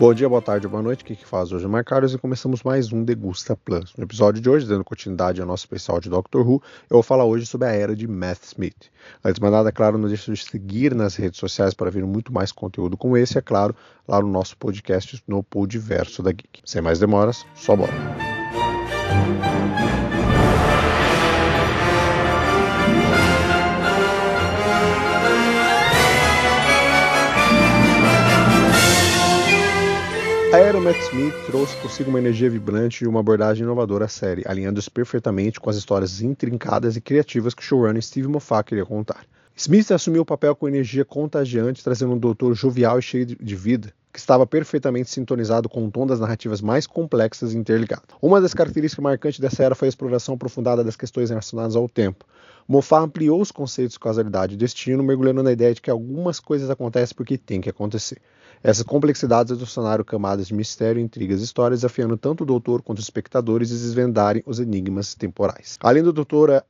Bom dia, boa tarde, boa noite. O que, que faz hoje? Carlos e começamos mais um Degusta Plus. No episódio de hoje, dando continuidade ao nosso especial de Doctor Who, eu vou falar hoje sobre a era de Matt Smith. Antes de mais nada, é claro, não deixe de seguir nas redes sociais para ver muito mais conteúdo como esse, é claro, lá no nosso podcast no Podverso da Geek. Sem mais demoras, só bora. A era Matt Smith trouxe consigo uma energia vibrante e uma abordagem inovadora à série, alinhando-se perfeitamente com as histórias intrincadas e criativas que o showrunner Steve Moffat queria contar. Smith assumiu o papel com energia contagiante, trazendo um doutor jovial e cheio de vida, que estava perfeitamente sintonizado com o tom das narrativas mais complexas e interligadas. Uma das características marcantes dessa era foi a exploração aprofundada das questões relacionadas ao tempo. Moffat ampliou os conceitos de causalidade e destino, mergulhando na ideia de que algumas coisas acontecem porque tem que acontecer. Essas complexidades adicionaram camadas de mistério, intrigas e histórias, desafiando tanto o doutor quanto os espectadores a desvendarem os enigmas temporais. Além do doutor,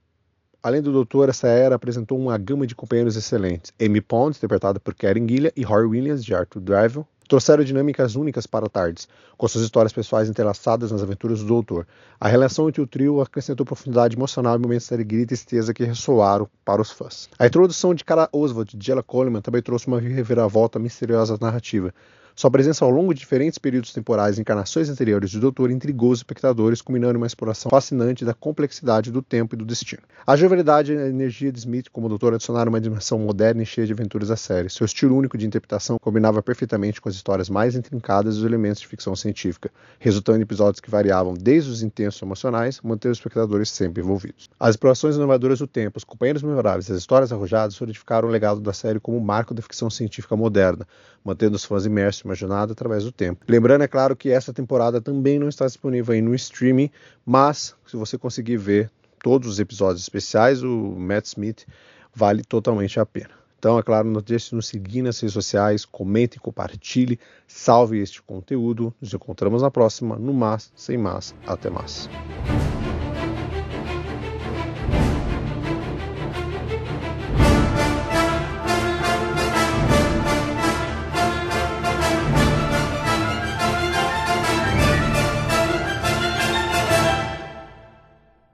Além do Doutor, essa era apresentou uma gama de companheiros excelentes. Amy Pond, interpretada por Karen Gillia, e Rory Williams, de Arthur Drivell, trouxeram dinâmicas únicas para Tardes, com suas histórias pessoais entrelaçadas nas aventuras do Doutor. A relação entre o trio acrescentou profundidade emocional e momentos de alegria e tristeza que ressoaram para os fãs. A introdução de Cara Oswald de Jella Coleman também trouxe uma reviravolta misteriosa narrativa, sua presença ao longo de diferentes períodos temporais e encarnações anteriores do Doutor intrigou os espectadores, culminando em uma exploração fascinante da complexidade do tempo e do destino. A jovialidade e a energia de Smith como Doutor adicionaram uma dimensão moderna e cheia de aventuras à série. Seu estilo único de interpretação combinava perfeitamente com as histórias mais intrincadas e os elementos de ficção científica, resultando em episódios que variavam desde os intensos emocionais, mantendo os espectadores sempre envolvidos. As explorações inovadoras do tempo, os companheiros memoráveis e as histórias arrojadas solidificaram o legado da série como um marco da ficção científica moderna, mantendo os fãs imersos jornada através do tempo. Lembrando, é claro, que essa temporada também não está disponível aí no streaming, mas se você conseguir ver todos os episódios especiais, o Matt Smith vale totalmente a pena. Então, é claro, não deixe de nos seguir nas redes sociais, comente, compartilhe, salve este conteúdo. Nos encontramos na próxima, no mais, sem mais, até mais.